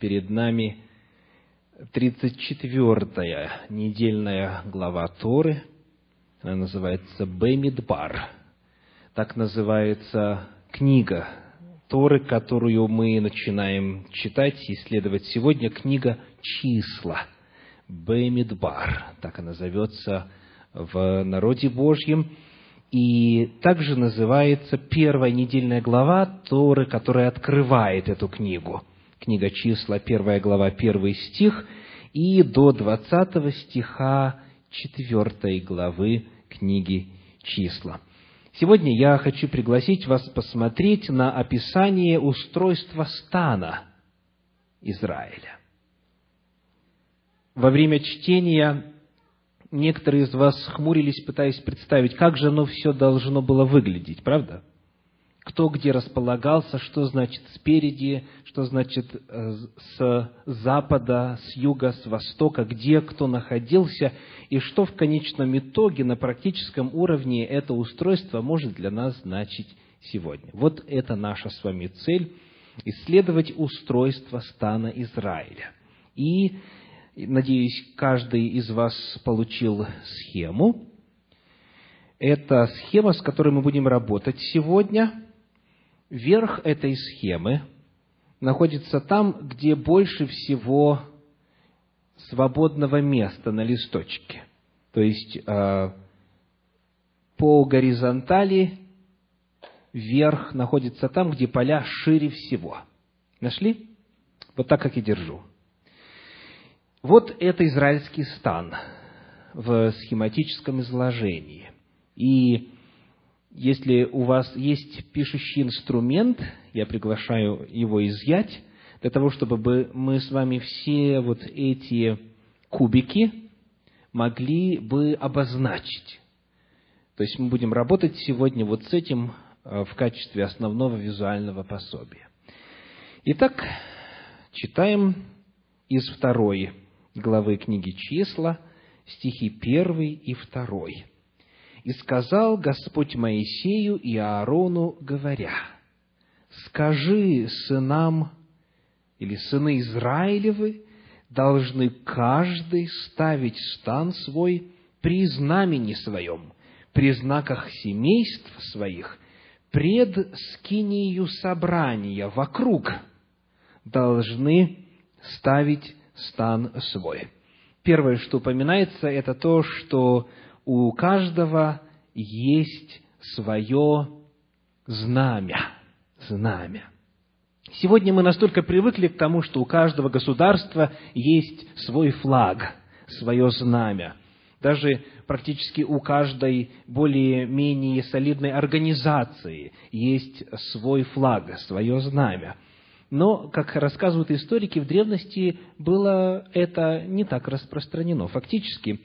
Перед нами 34-я недельная глава Торы. Она называется Бемидбар. Так называется книга Торы, которую мы начинаем читать и исследовать сегодня, книга «Числа». Бемидбар, так она зовется в народе Божьем. И также называется первая недельная глава Торы, которая открывает эту книгу. Книга числа, первая глава, первый стих, и до двадцатого стиха четвертой главы книги числа. Сегодня я хочу пригласить вас посмотреть на описание устройства стана Израиля. Во время чтения некоторые из вас хмурились, пытаясь представить, как же оно все должно было выглядеть, правда? Кто где располагался, что значит спереди, что значит э, с запада, с юга, с востока, где кто находился, и что в конечном итоге на практическом уровне это устройство может для нас значить сегодня. Вот это наша с вами цель – исследовать устройство стана Израиля. И Надеюсь, каждый из вас получил схему. Это схема, с которой мы будем работать сегодня. Верх этой схемы находится там, где больше всего свободного места на листочке. То есть э, по горизонтали верх находится там, где поля шире всего. Нашли? Вот так, как и держу. Вот это израильский стан в схематическом изложении. И если у вас есть пишущий инструмент, я приглашаю его изъять, для того, чтобы мы с вами все вот эти кубики могли бы обозначить. То есть мы будем работать сегодня вот с этим э, в качестве основного визуального пособия. Итак, читаем из второй главы книги «Числа», стихи 1 и 2. «И сказал Господь Моисею и Аарону, говоря, «Скажи сынам или сыны Израилевы, должны каждый ставить стан свой при знамени своем, при знаках семейств своих, пред скинию собрания, вокруг, должны ставить стан свой. Первое, что упоминается, это то, что у каждого есть свое знамя. Знамя. Сегодня мы настолько привыкли к тому, что у каждого государства есть свой флаг, свое знамя. Даже практически у каждой более-менее солидной организации есть свой флаг, свое знамя – но, как рассказывают историки, в древности было это не так распространено. Фактически,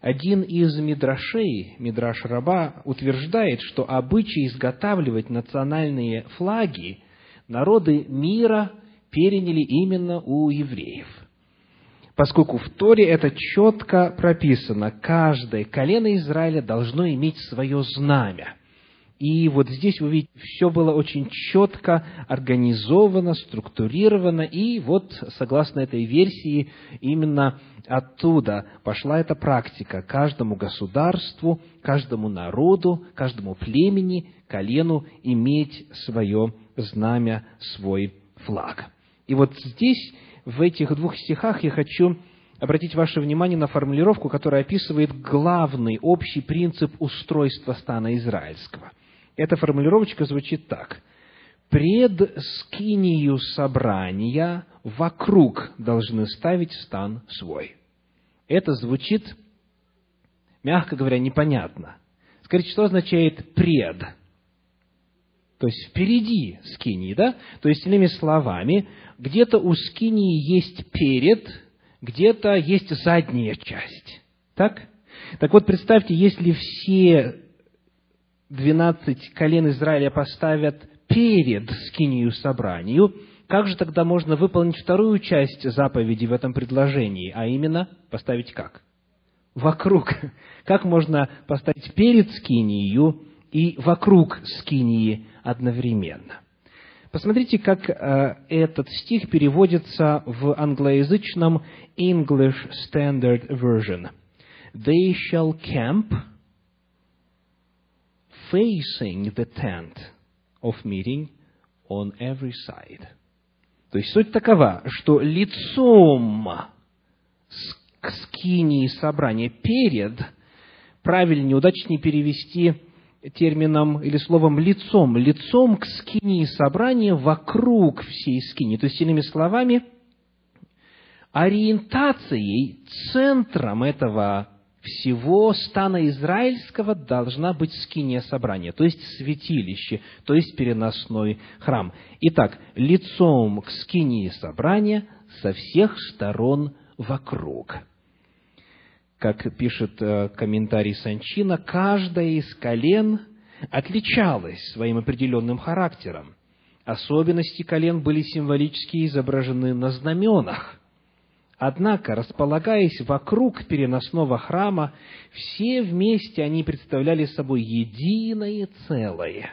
один из мидрашей, мидраш раба, утверждает, что обычай изготавливать национальные флаги народы мира переняли именно у евреев. Поскольку в Торе это четко прописано, каждое колено Израиля должно иметь свое знамя – и вот здесь вы видите, все было очень четко организовано, структурировано, и вот, согласно этой версии, именно оттуда пошла эта практика каждому государству, каждому народу, каждому племени, колену иметь свое знамя, свой флаг. И вот здесь, в этих двух стихах, я хочу обратить ваше внимание на формулировку, которая описывает главный общий принцип устройства стана израильского – эта формулировочка звучит так. Пред скинию собрания вокруг должны ставить стан свой. Это звучит, мягко говоря, непонятно. Скажите, что означает пред? То есть впереди скинии, да? То есть, иными словами, где-то у скинии есть перед, где-то есть задняя часть. Так? Так вот, представьте, если все двенадцать колен Израиля поставят перед скинию собранию, как же тогда можно выполнить вторую часть заповеди в этом предложении, а именно поставить как? Вокруг. Как можно поставить перед скинию и вокруг скинии одновременно? Посмотрите, как э, этот стих переводится в англоязычном English Standard Version. They shall camp facing the tent of meeting on every side. То есть суть такова, что лицом к скинии собрания перед, правильнее, удачнее перевести термином или словом лицом, лицом к скинии собрания вокруг всей скинии. То есть, иными словами, ориентацией, центром этого всего стана израильского должна быть скиния собрания, то есть святилище, то есть переносной храм. Итак, лицом к скинии собрания со всех сторон вокруг. Как пишет э, комментарий Санчина, каждая из колен отличалась своим определенным характером. Особенности колен были символически изображены на знаменах. Однако, располагаясь вокруг переносного храма, все вместе они представляли собой единое целое.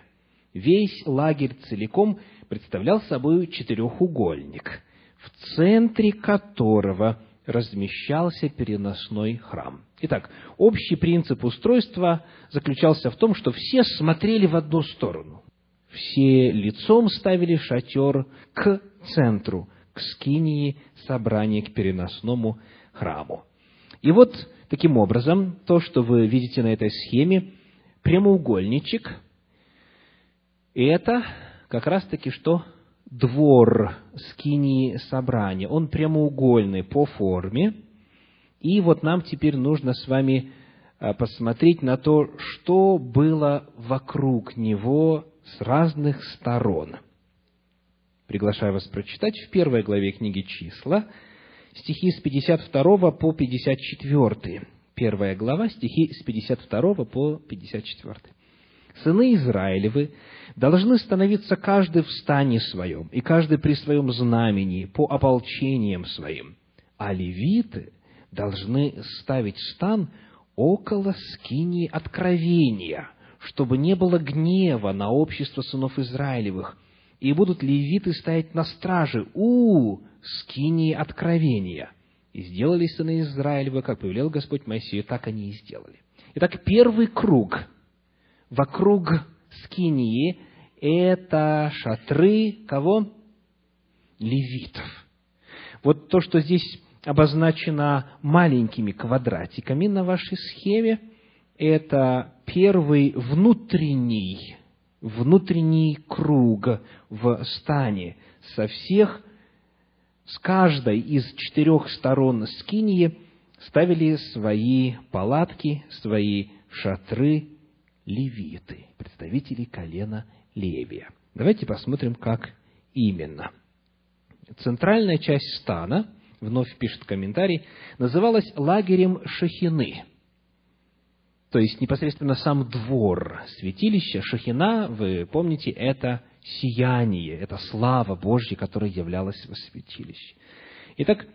Весь лагерь целиком представлял собой четырехугольник, в центре которого размещался переносной храм. Итак, общий принцип устройства заключался в том, что все смотрели в одну сторону. Все лицом ставили шатер к центру, к скинии собрания, к переносному храму. И вот таким образом, то, что вы видите на этой схеме, прямоугольничек, это как раз-таки что? Двор скинии собрания. Он прямоугольный по форме. И вот нам теперь нужно с вами а, посмотреть на то, что было вокруг него с разных сторон – Приглашаю вас прочитать в первой главе книги «Числа» стихи с 52 по 54. Первая глава, стихи с 52 по 54. «Сыны Израилевы должны становиться каждый в стане своем, и каждый при своем знамени, по ополчениям своим, а левиты должны ставить стан около скинии откровения, чтобы не было гнева на общество сынов Израилевых, и будут левиты стоять на страже у скинии откровения. И сделали сыны Израилева, как повелел Господь Моисею, так они и сделали. Итак, первый круг вокруг скинии – это шатры кого? Левитов. Вот то, что здесь обозначено маленькими квадратиками на вашей схеме, это первый внутренний внутренний круг в стане со всех, с каждой из четырех сторон скинии ставили свои палатки, свои шатры левиты, представители колена Левия. Давайте посмотрим, как именно. Центральная часть стана, вновь пишет комментарий, называлась лагерем Шахины – то есть непосредственно сам двор святилища, Шахина, вы помните, это сияние, это слава Божья, которая являлась во святилище. Итак,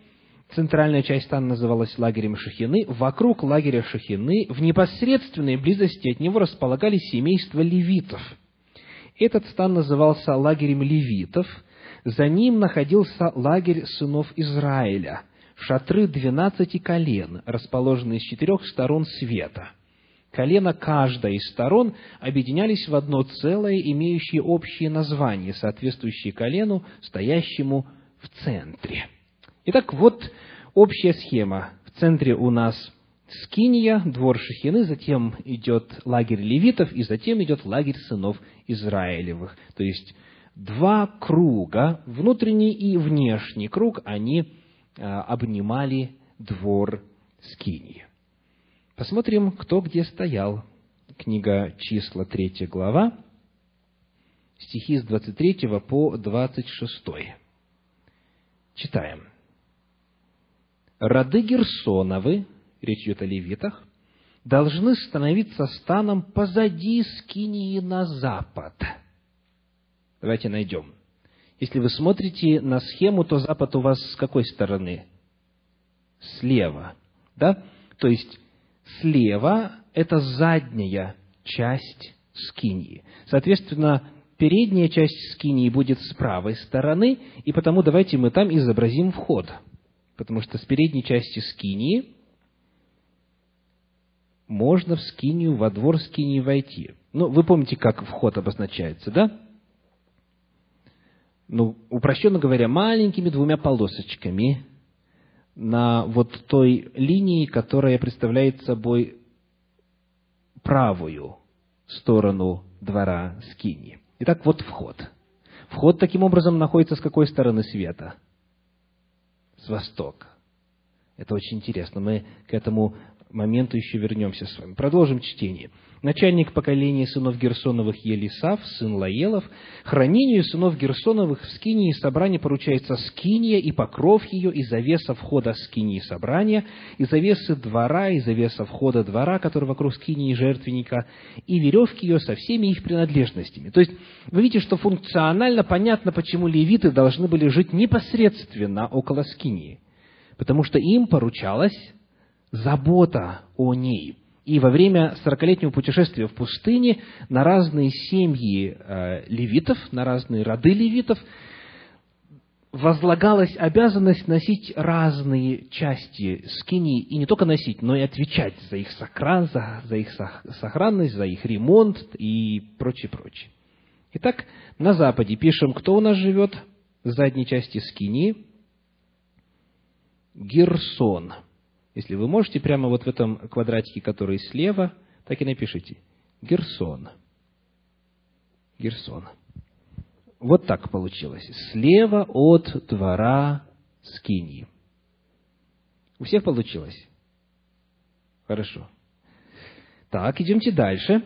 центральная часть стана называлась лагерем Шахины. Вокруг лагеря Шахины, в непосредственной близости от него располагались семейства левитов. Этот стан назывался лагерем левитов. За ним находился лагерь сынов Израиля, шатры двенадцати колен, расположенные с четырех сторон света – Колено каждой из сторон объединялись в одно целое, имеющее общее название, соответствующее колену, стоящему в центре. Итак, вот общая схема. В центре у нас Скиния, двор Шахины, затем идет лагерь левитов, и затем идет лагерь сынов Израилевых. То есть, два круга, внутренний и внешний круг, они а, обнимали двор Скинии. Посмотрим, кто где стоял. Книга числа, третья глава, стихи с 23 по 26. Читаем. «Роды Герсоновы, речь идет о левитах, должны становиться станом позади Скинии на запад». Давайте найдем. Если вы смотрите на схему, то запад у вас с какой стороны? Слева. Да? То есть, Слева – это задняя часть скиньи. Соответственно, передняя часть скинии будет с правой стороны, и потому давайте мы там изобразим вход. Потому что с передней части скинии можно в скинию, во двор скинии войти. Ну, вы помните, как вход обозначается, да? Ну, упрощенно говоря, маленькими двумя полосочками на вот той линии, которая представляет собой правую сторону двора Скини. Итак, вот вход. Вход таким образом находится с какой стороны света? С востока. Это очень интересно. Мы к этому моменту еще вернемся с вами. Продолжим чтение начальник поколения сынов Герсоновых Елисав, сын Лаелов, хранению сынов Герсоновых в скинии собрания поручается скиния и покров ее, и завеса входа скинии собрания, и завесы двора, и завеса входа двора, который вокруг скинии жертвенника, и веревки ее со всеми их принадлежностями. То есть, вы видите, что функционально понятно, почему левиты должны были жить непосредственно около скинии. Потому что им поручалась забота о ней – и во время сорокалетнего путешествия в пустыне на разные семьи э, левитов, на разные роды левитов возлагалась обязанность носить разные части скини, и не только носить, но и отвечать за их сохран, за, за их сохранность, за их ремонт и прочее, прочее. Итак, на западе пишем, кто у нас живет в задней части скини. Герсон. Если вы можете, прямо вот в этом квадратике, который слева, так и напишите. Герсон. Герсон. Вот так получилось. Слева от двора Скинии. У всех получилось? Хорошо. Так, идемте дальше.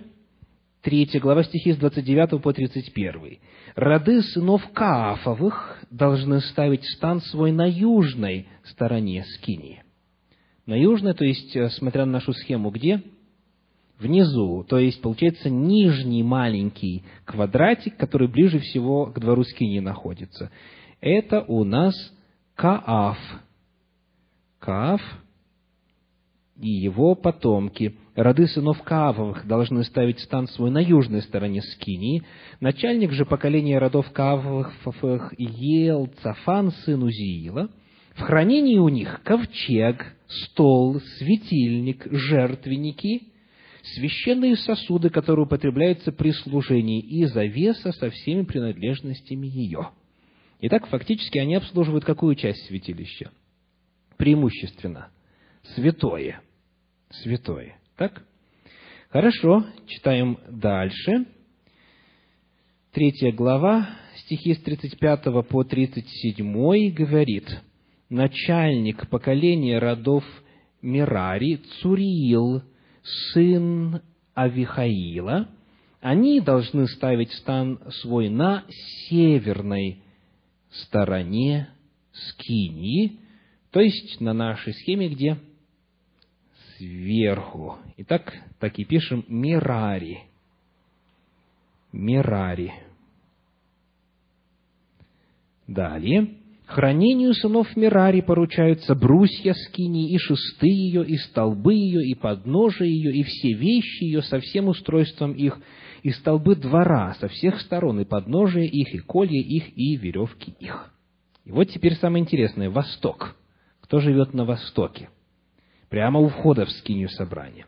Третья глава стихи с 29 по 31. «Роды сынов Каафовых должны ставить стан свой на южной стороне Скинии на южной, то есть, э, смотря на нашу схему, где? Внизу, то есть, получается, нижний маленький квадратик, который ближе всего к двору Скини находится. Это у нас Кааф. Кааф и его потомки. Роды сынов Каавовых должны ставить стан свой на южной стороне Скинии. Начальник же поколения родов Каавовых Ел Цафан, сын Узиила – в хранении у них ковчег, стол, светильник, жертвенники, священные сосуды, которые употребляются при служении, и завеса со всеми принадлежностями ее. Итак, фактически они обслуживают какую часть святилища? Преимущественно. Святое. Святое. Так? Хорошо, читаем дальше. Третья глава, стихи с 35 по 37 говорит – начальник поколения родов Мирари, Цуриил, сын Авихаила, они должны ставить стан свой на северной стороне Скинии, то есть на нашей схеме где? Сверху. Итак, так и пишем Мирари. Мирари. Далее. Хранению сынов Мирари поручаются брусья скини, и шесты ее, и столбы ее, и подножие ее, и все вещи ее со всем устройством их, и столбы двора со всех сторон, и подножие их, и колья их, и веревки их. И вот теперь самое интересное – Восток. Кто живет на Востоке? Прямо у входа в скинию собрания.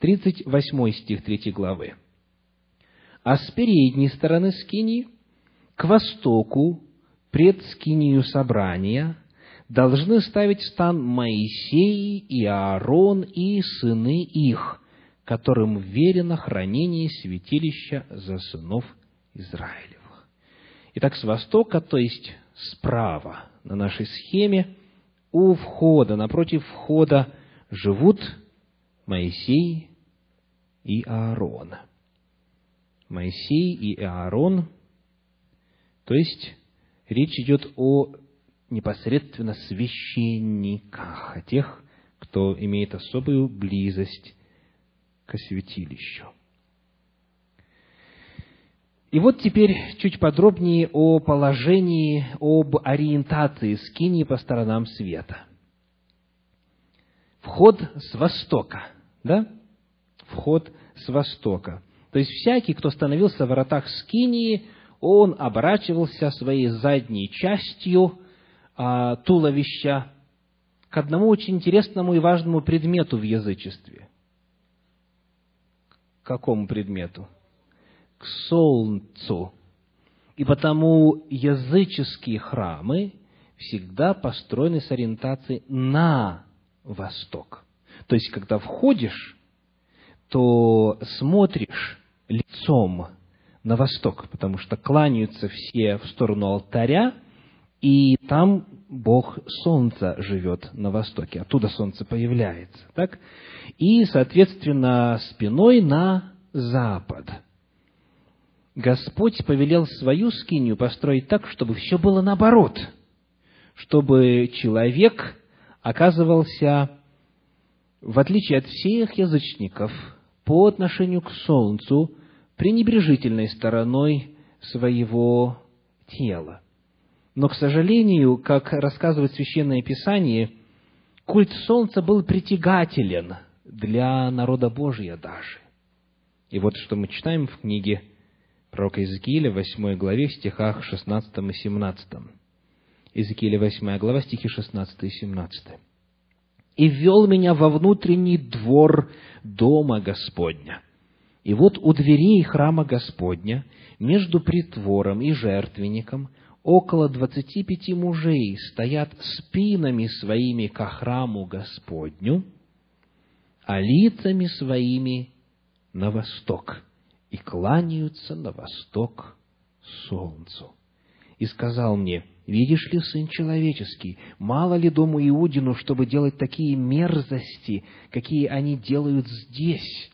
38 стих 3 главы. А с передней стороны скинии к востоку пред скинию собрания должны ставить стан Моисей и Аарон и сыны их, которым верено хранение святилища за сынов Израилевых. Итак, с востока, то есть справа на нашей схеме, у входа, напротив входа живут Моисей и Аарон. Моисей и Аарон, то есть речь идет о непосредственно священниках, о тех, кто имеет особую близость к святилищу. И вот теперь чуть подробнее о положении, об ориентации скинии по сторонам света. Вход с востока, да? Вход с востока. То есть всякий, кто становился в воротах Скинии, он оборачивался своей задней частью а, туловища к одному очень интересному и важному предмету в язычестве. К какому предмету? К солнцу. И потому языческие храмы всегда построены с ориентацией на восток. То есть, когда входишь, то смотришь лицом на восток, потому что кланяются все в сторону алтаря, и там Бог Солнца живет на востоке, оттуда Солнце появляется, так? И, соответственно, спиной на запад. Господь повелел свою скинию построить так, чтобы все было наоборот, чтобы человек оказывался, в отличие от всех язычников, по отношению к Солнцу, пренебрежительной стороной своего тела. Но, к сожалению, как рассказывает Священное Писание, культ Солнца был притягателен для народа Божия даже. И вот что мы читаем в книге пророка Иезекииля, 8 главе, стихах 16 и 17. Иезекииля, 8 глава, стихи 16 и 17. «И ввел меня во внутренний двор дома Господня. И вот у дверей храма Господня, между притвором и жертвенником, около двадцати пяти мужей стоят спинами своими ко храму Господню, а лицами своими на восток, и кланяются на восток солнцу. И сказал мне, видишь ли, сын человеческий, мало ли дому Иудину, чтобы делать такие мерзости, какие они делают здесь,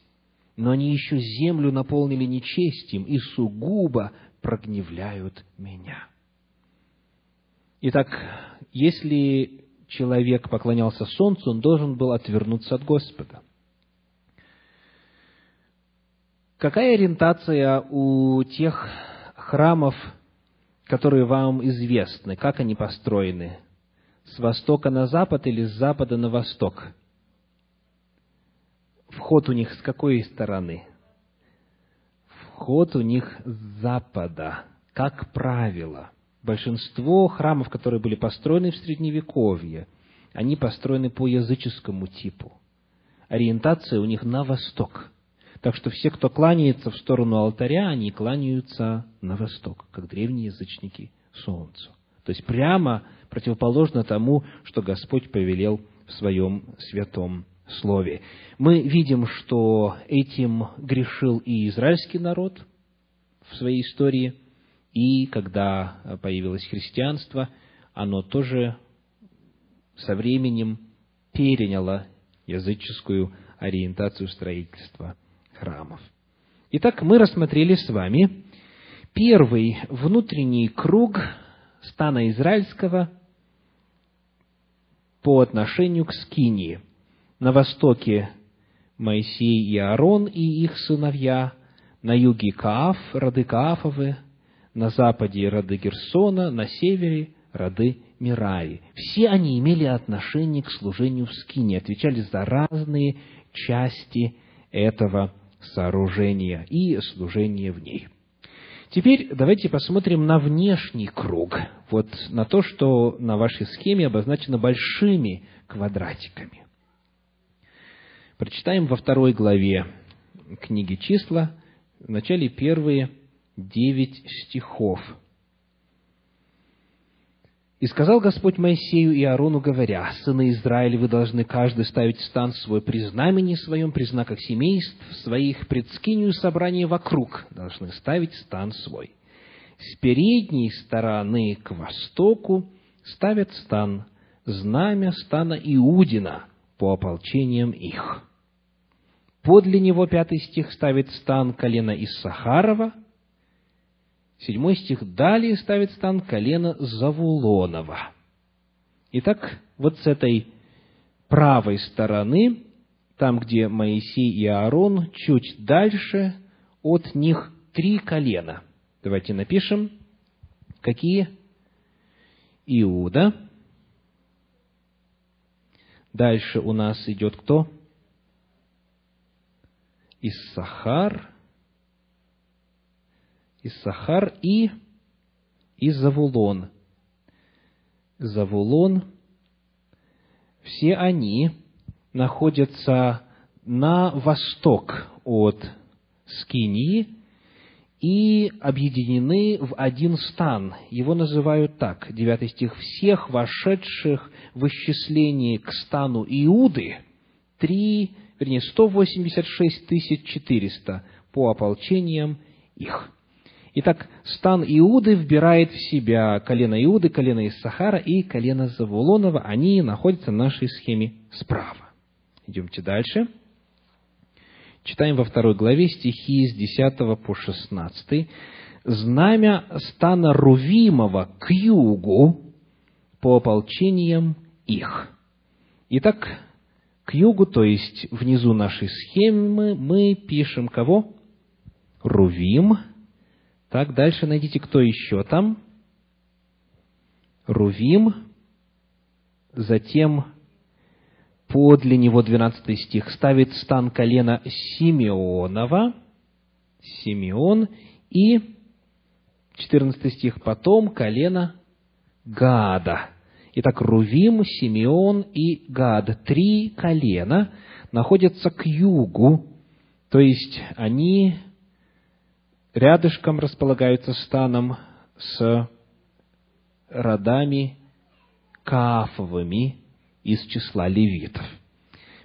но они еще землю наполнили нечестием и сугубо прогневляют меня. Итак, если человек поклонялся солнцу, он должен был отвернуться от Господа. Какая ориентация у тех храмов, которые вам известны? Как они построены? С востока на запад или с запада на восток? Вход у них с какой стороны? Вход у них с запада, как правило – Большинство храмов, которые были построены в Средневековье, они построены по языческому типу. Ориентация у них на восток. Так что все, кто кланяется в сторону алтаря, они кланяются на восток, как древние язычники солнцу. То есть прямо противоположно тому, что Господь повелел в своем святом слове. Мы видим, что этим грешил и израильский народ в своей истории – и когда появилось христианство, оно тоже со временем переняло языческую ориентацию строительства храмов. Итак, мы рассмотрели с вами первый внутренний круг стана израильского по отношению к Скинии. На востоке Моисей и Аарон и их сыновья, на юге Кааф, роды Каафовы, на западе роды Герсона, на севере роды Мираи. Все они имели отношение к служению в Скине, отвечали за разные части этого сооружения и служения в ней. Теперь давайте посмотрим на внешний круг, вот на то, что на вашей схеме обозначено большими квадратиками. Прочитаем во второй главе книги «Числа», в начале первые девять стихов. «И сказал Господь Моисею и Аарону, говоря, «Сыны Израиля, вы должны каждый ставить стан свой при знамени своем, при знаках семейств своих, пред скинию собрания вокруг должны ставить стан свой. С передней стороны к востоку ставят стан, знамя стана Иудина по ополчениям их. Подле него, пятый стих, ставит стан колена Иссахарова, Седьмой стих далее ставит стан колена Завулонова. Итак, вот с этой правой стороны, там, где Моисей и Аарон, чуть дальше, от них три колена. Давайте напишем, какие? Иуда. Дальше у нас идет кто? Иссахар. Иссахар и, и Завулон. Завулон, все они находятся на восток от Скинии и объединены в один стан. Его называют так, 9 стих, «Всех вошедших в исчисление к стану Иуды, три, вернее, 186 400 по ополчениям их». Итак, стан Иуды вбирает в себя колено Иуды, колено Иссахара и колено Завулонова. Они находятся в нашей схеме справа. Идемте дальше. Читаем во второй главе стихи с 10 по 16. «Знамя стана Рувимова к югу по ополчениям их». Итак, к югу, то есть внизу нашей схемы, мы пишем кого? Рувим. Так, дальше найдите, кто еще там. Рувим. Затем подле него, 12 стих, ставит стан колена Симеонова, Симеон, и 14 стих, потом колено Гада. Итак, Рувим, Симеон и Гад, три колена, находятся к югу, то есть они рядышком располагаются станом с родами Каафовыми, из числа левитов.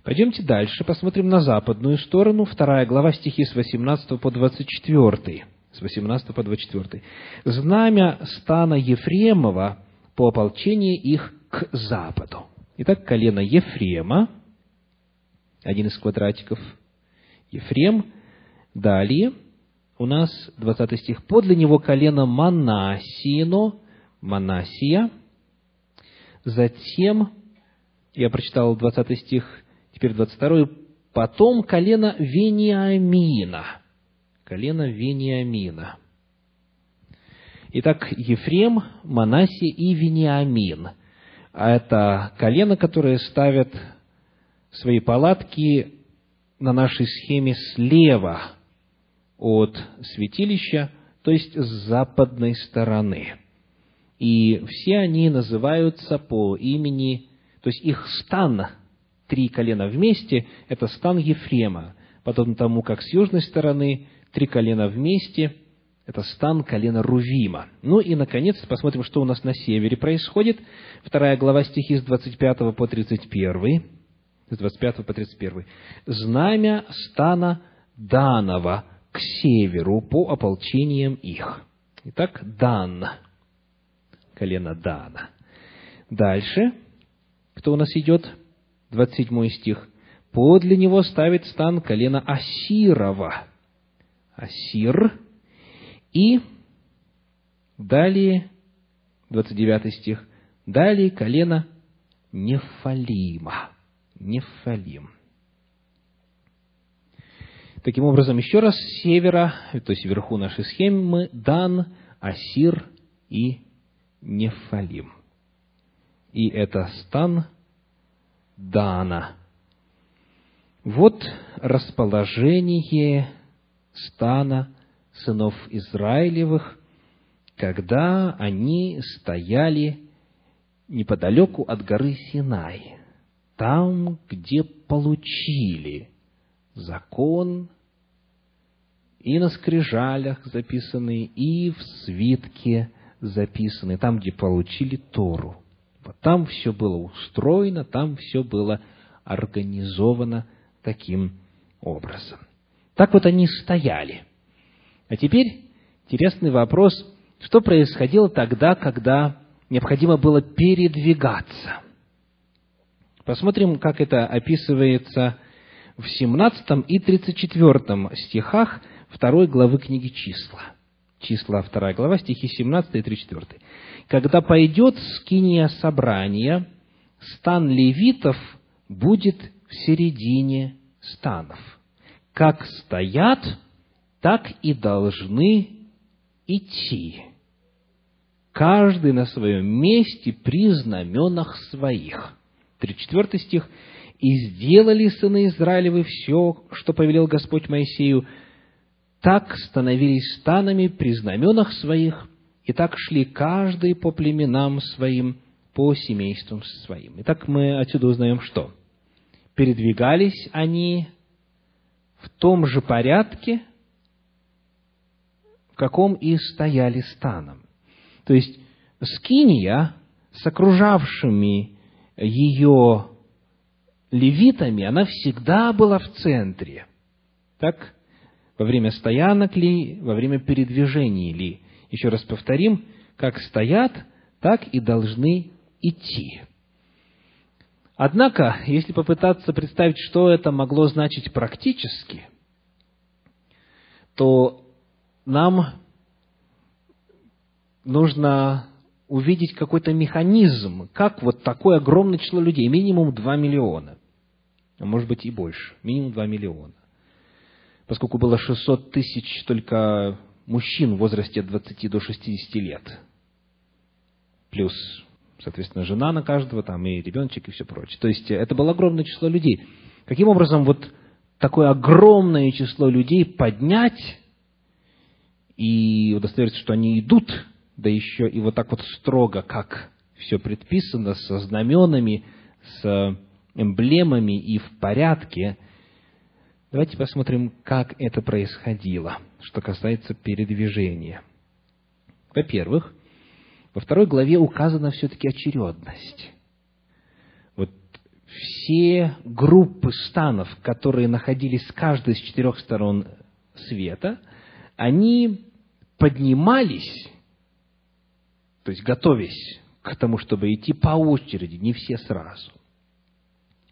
Пойдемте дальше, посмотрим на западную сторону, вторая глава, стихи с 18 по 24. С 18 по 24. «Знамя стана Ефремова по ополчению их к западу». Итак, колено Ефрема, один из квадратиков, Ефрем. Далее у нас 20 стих. «Подле него колено Манасино, Манасия». Затем я прочитал 20 стих, теперь 22. Потом колено Вениамина. Колено Вениамина. Итак, Ефрем, Манасия и Вениамин. А это колено, которое ставят свои палатки на нашей схеме слева от святилища, то есть с западной стороны. И все они называются по имени то есть их стан, три колена вместе, это стан Ефрема. Подобно тому, как с южной стороны три колена вместе, это стан колена Рувима. Ну и, наконец, посмотрим, что у нас на севере происходит. Вторая глава стихи с 25 по 31. С 25 по 31. «Знамя стана Данова к северу по ополчениям их». Итак, Дан, колено Дана. Дальше, кто у нас идет? 27 стих. Подле него ставит стан колено Асирова. Асир. И далее, 29 стих, далее колено Нефалима. Нефалим. Таким образом, еще раз с севера, то есть вверху нашей схемы, Дан, Асир и Нефалим и это стан Дана. Вот расположение стана сынов Израилевых, когда они стояли неподалеку от горы Синай, там, где получили закон и на скрижалях записанный, и в свитке записанный, там, где получили Тору – там все было устроено, там все было организовано таким образом. Так вот они стояли. А теперь интересный вопрос, что происходило тогда, когда необходимо было передвигаться. Посмотрим, как это описывается в 17 и 34 стихах второй главы книги «Числа». Числа, вторая глава, стихи 17 и 34 когда пойдет скиния собрания, стан левитов будет в середине станов. Как стоят, так и должны идти. Каждый на своем месте при знаменах своих. 34 стих. «И сделали сыны Израилевы все, что повелел Господь Моисею, так становились станами при знаменах своих, и так шли каждый по племенам своим, по семействам своим. Итак, мы отсюда узнаем что? Передвигались они в том же порядке, каком и стояли станом. То есть, Скиния с окружавшими ее левитами, она всегда была в центре. Так? Во время стоянок ли, во время передвижений ли. Еще раз повторим, как стоят, так и должны идти. Однако, если попытаться представить, что это могло значить практически, то нам нужно увидеть какой-то механизм, как вот такое огромное число людей, минимум 2 миллиона, а может быть и больше, минимум 2 миллиона. Поскольку было 600 тысяч только мужчин в возрасте от 20 до 60 лет, плюс, соответственно, жена на каждого, там и ребеночек и все прочее. То есть это было огромное число людей. Каким образом вот такое огромное число людей поднять и удостовериться, что они идут да еще и вот так вот строго, как все предписано, со знаменами, с эмблемами и в порядке. Давайте посмотрим, как это происходило, что касается передвижения. Во-первых, во второй главе указана все-таки очередность. Вот все группы станов, которые находились с каждой из четырех сторон света, они поднимались то есть готовясь к тому, чтобы идти по очереди, не все сразу.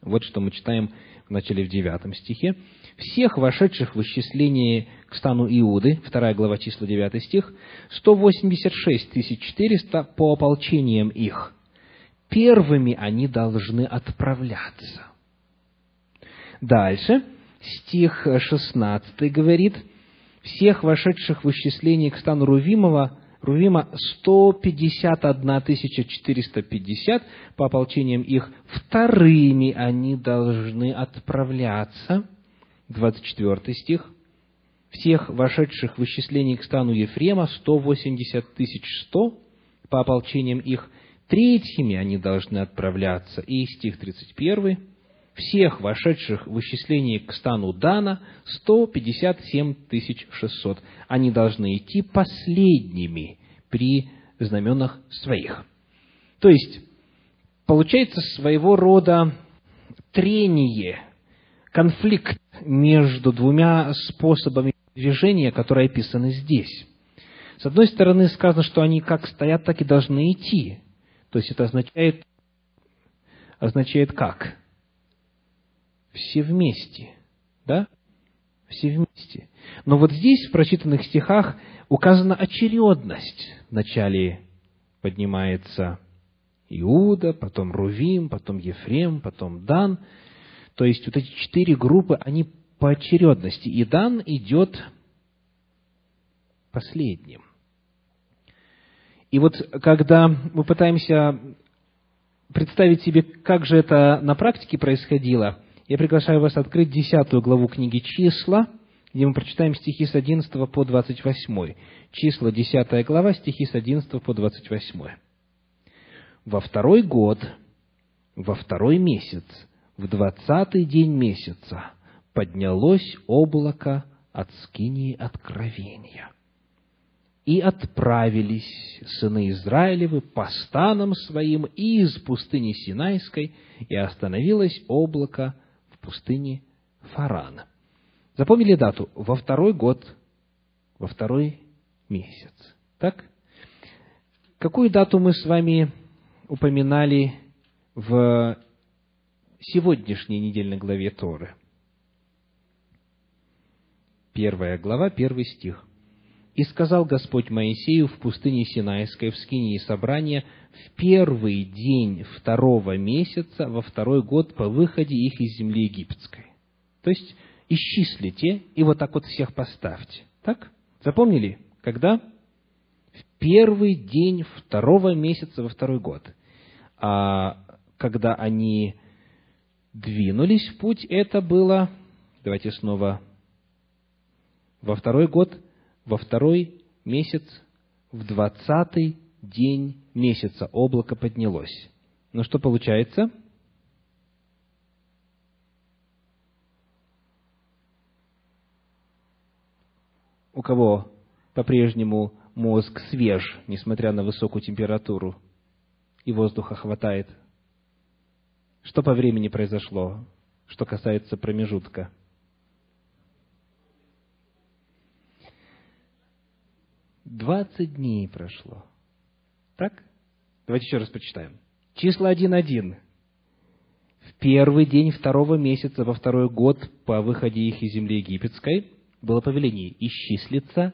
Вот что мы читаем в начале в девятом стихе. «Всех вошедших в исчисление к стану Иуды», вторая глава числа 9 стих, 186 400 по ополчениям их. Первыми они должны отправляться. Дальше, стих 16 говорит, «Всех вошедших в исчисление к стану Рувимова Рувима 151 450, по ополчениям их вторыми они должны отправляться. 24 стих. Всех вошедших в исчисление к стану Ефрема 180 100, по ополчениям их третьими они должны отправляться. И стих 31 всех вошедших в исчисление к стану Дана 157 600. Они должны идти последними при знаменах своих. То есть, получается своего рода трение, конфликт между двумя способами движения, которые описаны здесь. С одной стороны, сказано, что они как стоят, так и должны идти. То есть это означает, означает как? Все вместе. Да? Все вместе. Но вот здесь, в прочитанных стихах, указана очередность. Вначале поднимается Иуда, потом Рувим, потом Ефрем, потом Дан. То есть вот эти четыре группы, они по очередности. И Дан идет последним. И вот когда мы пытаемся представить себе, как же это на практике происходило, я приглашаю вас открыть десятую главу книги «Числа», где мы прочитаем стихи с 11 по 28. Числа, десятая глава, стихи с 11 по 28. «Во второй год, во второй месяц, в двадцатый день месяца поднялось облако от скинии откровения. И отправились сыны Израилевы по станам своим из пустыни Синайской, и остановилось облако пустыне Фарана. Запомнили дату? Во второй год, во второй месяц. Так? Какую дату мы с вами упоминали в сегодняшней недельной главе Торы? Первая глава, первый стих. «И сказал Господь Моисею в пустыне Синайской, в скинии собрания, в первый день второго месяца, во второй год по выходе их из земли египетской». То есть, исчислите и вот так вот всех поставьте. Так? Запомнили? Когда? В первый день второго месяца во второй год. А когда они двинулись в путь, это было, давайте снова во второй год, во второй месяц, в двадцатый день месяца облако поднялось. Ну что получается? У кого по-прежнему мозг свеж, несмотря на высокую температуру, и воздуха хватает? Что по времени произошло, что касается промежутка? Двадцать дней прошло. Так? Давайте еще раз почитаем. Числа 1.1. В первый день второго месяца, во второй год по выходе их из земли египетской, было повеление исчислиться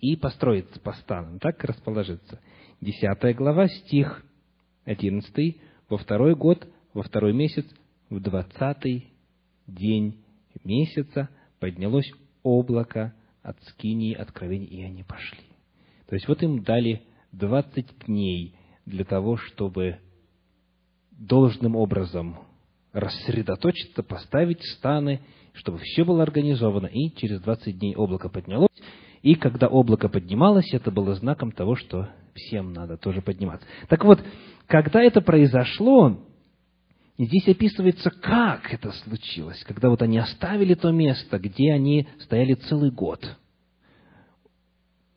и построиться по станам, так расположиться. Десятая глава, стих одиннадцатый. Во второй год, во второй месяц, в двадцатый день месяца поднялось облако от скинии откровений, и они пошли. То есть вот им дали двадцать дней для того, чтобы должным образом рассредоточиться, поставить станы, чтобы все было организовано, и через двадцать дней облако поднялось, и когда облако поднималось, это было знаком того, что всем надо тоже подниматься. Так вот, когда это произошло, здесь описывается, как это случилось, когда вот они оставили то место, где они стояли целый год,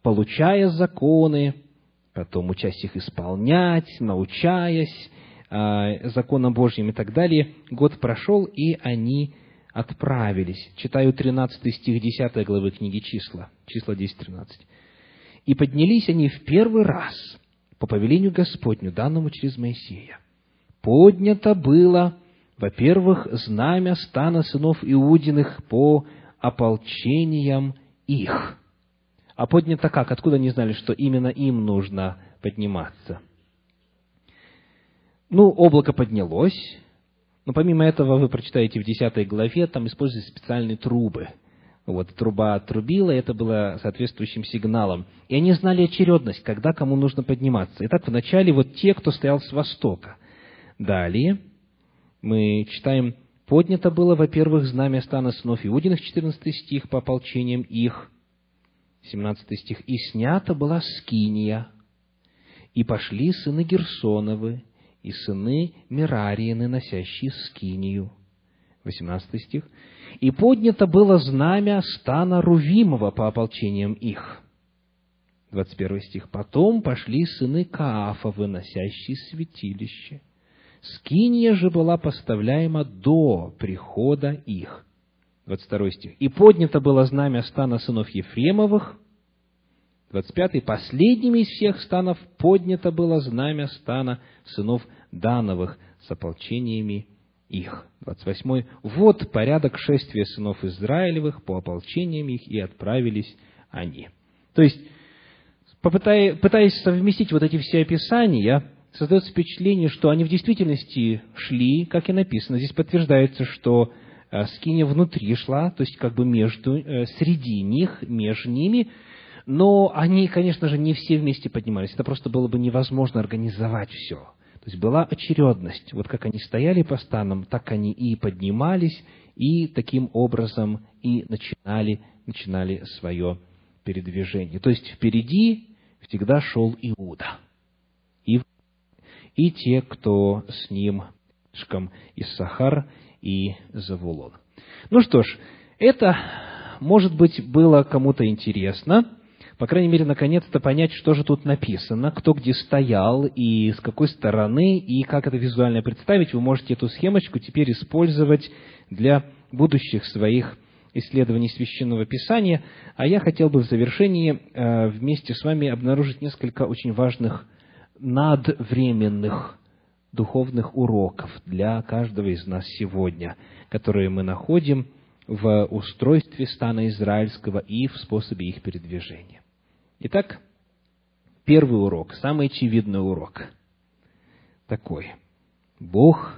получая законы, потом учась их исполнять, научаясь э, законам Божьим и так далее. Год прошел, и они отправились. Читаю 13 стих 10 главы книги числа, числа 10-13. «И поднялись они в первый раз по повелению Господню, данному через Моисея. Поднято было, во-первых, знамя стана сынов Иудиных по ополчениям их». А поднято как? Откуда они знали, что именно им нужно подниматься? Ну, облако поднялось, но помимо этого вы прочитаете в 10 главе, там используются специальные трубы. Вот труба отрубила, это было соответствующим сигналом. И они знали очередность, когда кому нужно подниматься. Итак, вначале вот те, кто стоял с востока. Далее мы читаем, поднято было, во-первых, знамя стана сынов Иудиных, 14 стих, по ополчениям их, 17 стих, «И снята была скиния, и пошли сыны Герсоновы, и сыны Мирариины, носящие скинию». 18 стих. «И поднято было знамя стана Рувимова по ополчениям их». 21 стих. «Потом пошли сыны Каафа, носящие святилище. Скиния же была поставляема до прихода их». 22 стих. «И поднято было знамя стана сынов Ефремовых». 25. «Последними из всех станов поднято было знамя стана сынов Дановых с ополчениями их». 28. «Вот порядок шествия сынов Израилевых по ополчениям их, и отправились они». То есть, пытаясь совместить вот эти все описания, создается впечатление, что они в действительности шли, как и написано. Здесь подтверждается, что скиния внутри шла, то есть как бы между, э, среди них, между ними, но они, конечно же, не все вместе поднимались. Это просто было бы невозможно организовать все. То есть была очередность. Вот как они стояли по станам, так они и поднимались, и таким образом и начинали, начинали свое передвижение. То есть впереди всегда шел Иуда. И, и те, кто с ним, Иссахар и Завулон. Ну что ж, это, может быть, было кому-то интересно, по крайней мере, наконец-то понять, что же тут написано, кто где стоял и с какой стороны, и как это визуально представить. Вы можете эту схемочку теперь использовать для будущих своих исследований Священного Писания. А я хотел бы в завершении э, вместе с вами обнаружить несколько очень важных надвременных духовных уроков для каждого из нас сегодня, которые мы находим в устройстве стана израильского и в способе их передвижения. Итак, первый урок, самый очевидный урок такой. Бог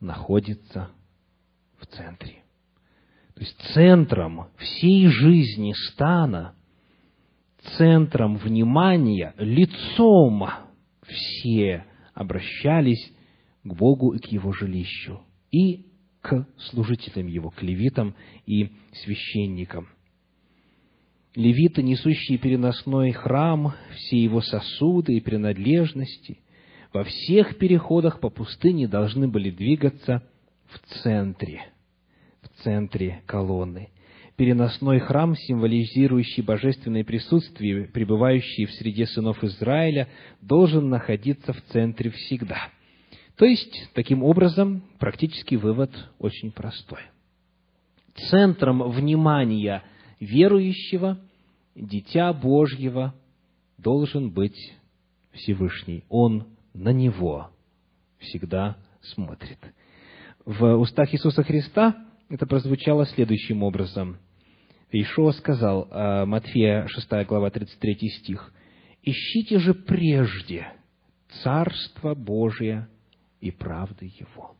находится в центре. То есть центром всей жизни стана, центром внимания, лицом все обращались к Богу и к Его жилищу, и к служителям Его, к левитам и священникам. левиты, несущие переносной храм, все его сосуды и принадлежности, во всех переходах по пустыне должны были двигаться в центре, в центре колонны. Переносной храм, символизирующий божественное присутствие, пребывающий в среде сынов Израиля, должен находиться в центре всегда. То есть, таким образом, практический вывод очень простой. Центром внимания верующего, дитя Божьего, должен быть Всевышний. Он на него всегда смотрит. В устах Иисуса Христа это прозвучало следующим образом. Ишуа сказал, а, Матфея 6 глава 33 стих, «Ищите же прежде Царство Божие и правды Его».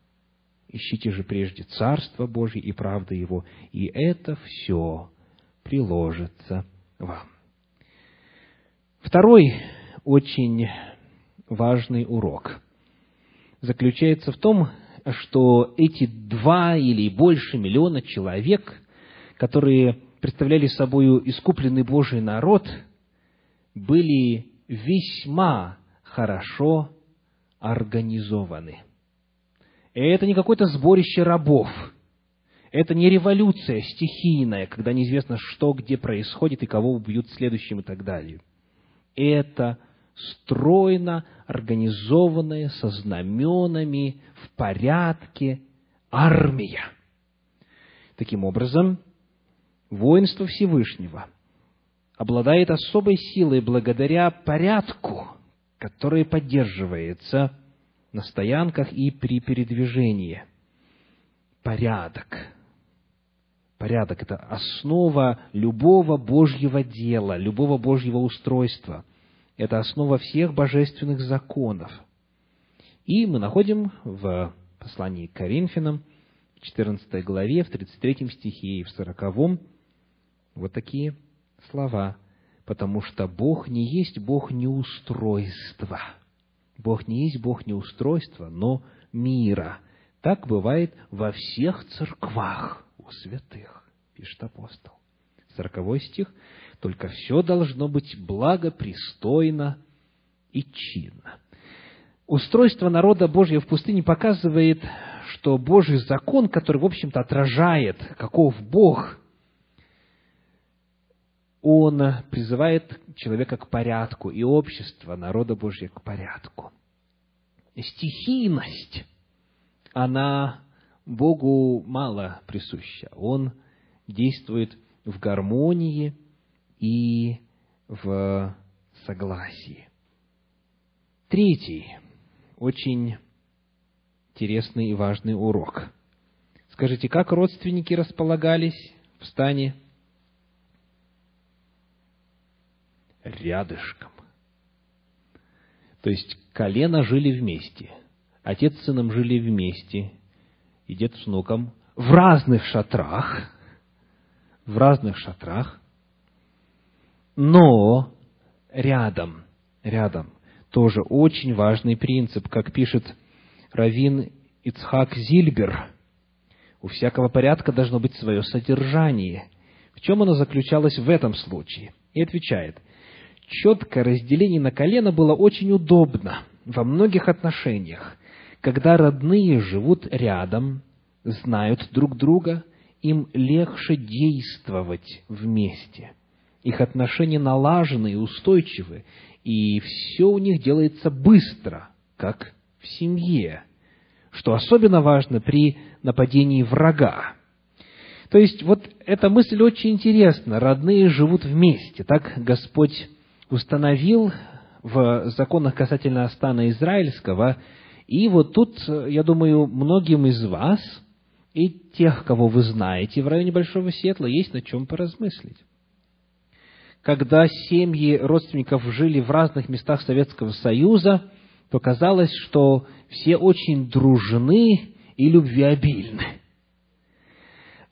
Ищите же прежде Царство Божие и правды Его, и это все приложится вам. Второй очень важный урок заключается в том, что эти два или больше миллиона человек, которые представляли собой искупленный Божий народ, были весьма хорошо организованы. И это не какое-то сборище рабов – это не революция стихийная, когда неизвестно, что где происходит и кого убьют следующим и так далее. Это стройно организованная, со знаменами, в порядке армия. Таким образом, воинство Всевышнего обладает особой силой благодаря порядку, который поддерживается на стоянках и при передвижении. Порядок порядок, это основа любого Божьего дела, любого Божьего устройства. Это основа всех божественных законов. И мы находим в послании к Коринфянам, в 14 главе, в 33 стихе и в 40 вот такие слова. «Потому что Бог не есть Бог неустройства». Бог не есть Бог неустройства, но мира. Так бывает во всех церквах у святых, пишет апостол. Сороковой стих. Только все должно быть благопристойно и чинно. Устройство народа Божьего в пустыне показывает, что Божий закон, который, в общем-то, отражает, каков Бог, он призывает человека к порядку и общество народа Божьего к порядку. Стихийность, она Богу мало присуща. Он действует в гармонии и в согласии. Третий, очень интересный и важный урок. Скажите, как родственники располагались в стане? Рядышком. То есть колено жили вместе. Отец с сыном жили вместе и дед с внуком в разных шатрах, в разных шатрах, но рядом, рядом. Тоже очень важный принцип, как пишет Равин Ицхак Зильбер. У всякого порядка должно быть свое содержание. В чем оно заключалось в этом случае? И отвечает, четкое разделение на колено было очень удобно во многих отношениях когда родные живут рядом, знают друг друга, им легче действовать вместе. Их отношения налажены и устойчивы, и все у них делается быстро, как в семье, что особенно важно при нападении врага. То есть, вот эта мысль очень интересна. Родные живут вместе. Так Господь установил в законах касательно стана израильского и вот тут, я думаю, многим из вас и тех, кого вы знаете в районе Большого Сетла, есть на чем поразмыслить. Когда семьи родственников жили в разных местах Советского Союза, то казалось, что все очень дружны и любвеобильны.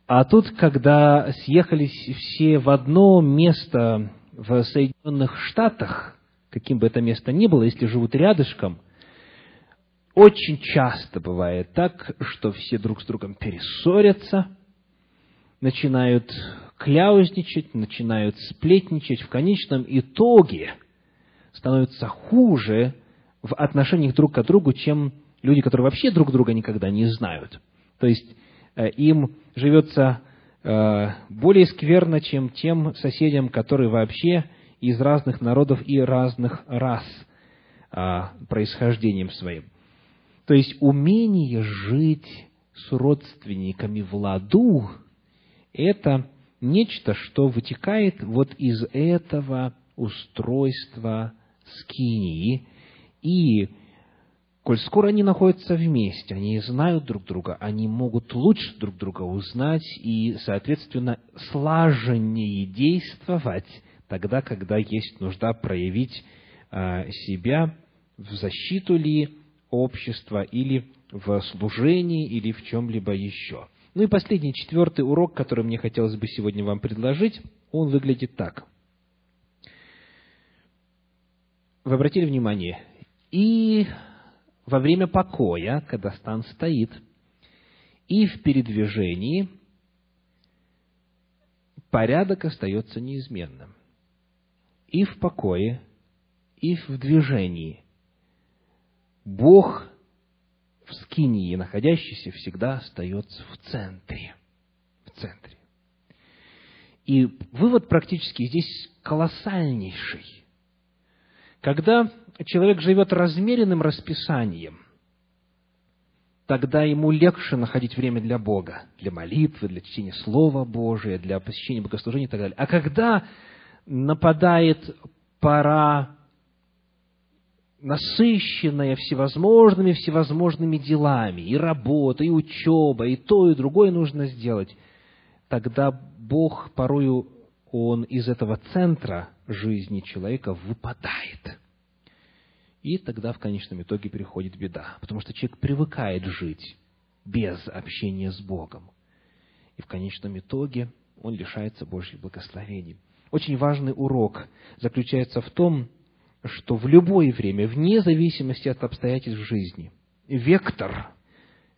А тут, когда съехались все в одно место в Соединенных Штатах, каким бы это место ни было, если живут рядышком – очень часто бывает так, что все друг с другом перессорятся, начинают кляузничать, начинают сплетничать, в конечном итоге становятся хуже в отношениях друг к другу, чем люди, которые вообще друг друга никогда не знают. То есть э, им живется э, более скверно, чем тем соседям, которые вообще из разных народов и разных рас а, происхождением своим. То есть умение жить с родственниками в ладу – это нечто, что вытекает вот из этого устройства скинии. И, коль скоро они находятся вместе, они знают друг друга, они могут лучше друг друга узнать и, соответственно, слаженнее действовать тогда, когда есть нужда проявить а, себя в защиту ли общества или в служении или в чем-либо еще. Ну и последний, четвертый урок, который мне хотелось бы сегодня вам предложить, он выглядит так. Вы обратили внимание, и во время покоя, когда стан стоит, и в передвижении порядок остается неизменным. И в покое, и в движении. Бог в скинии, находящийся, всегда остается в центре. В центре. И вывод практически здесь колоссальнейший. Когда человек живет размеренным расписанием, тогда ему легче находить время для Бога, для молитвы, для чтения Слова Божия, для посещения богослужения и так далее. А когда нападает пора насыщенная всевозможными всевозможными делами, и работа, и учеба, и то, и другое нужно сделать, тогда Бог порою, Он из этого центра жизни человека выпадает. И тогда в конечном итоге приходит беда, потому что человек привыкает жить без общения с Богом. И в конечном итоге он лишается Божьих благословений. Очень важный урок заключается в том, что в любое время, вне зависимости от обстоятельств жизни, вектор,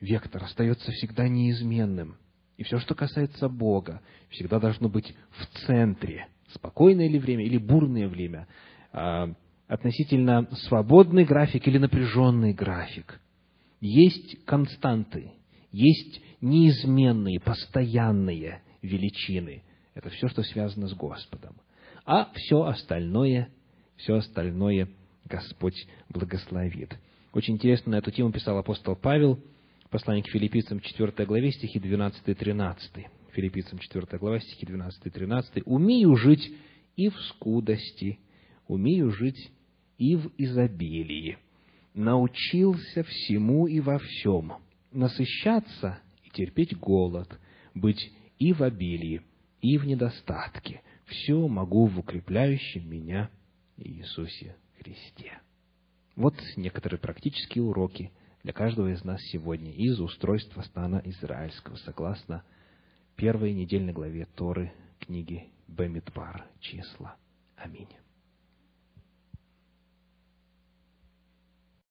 вектор остается всегда неизменным. И все, что касается Бога, всегда должно быть в центре. Спокойное ли время или бурное время, а, относительно свободный график или напряженный график. Есть константы, есть неизменные, постоянные величины. Это все, что связано с Господом. А все остальное – все остальное Господь благословит. Очень интересно на эту тему писал апостол Павел, послание к филиппийцам 4 главе, стихи 12 и 13. Филиппийцам 4 глава, стихи 12 и 13. «Умею жить и в скудости, умею жить и в изобилии. Научился всему и во всем, насыщаться и терпеть голод, быть и в обилии, и в недостатке. Все могу в укрепляющем меня Иисусе Христе. Вот некоторые практические уроки для каждого из нас сегодня из устройства стана израильского, согласно первой недельной главе Торы книги Бемидбар, числа. Аминь.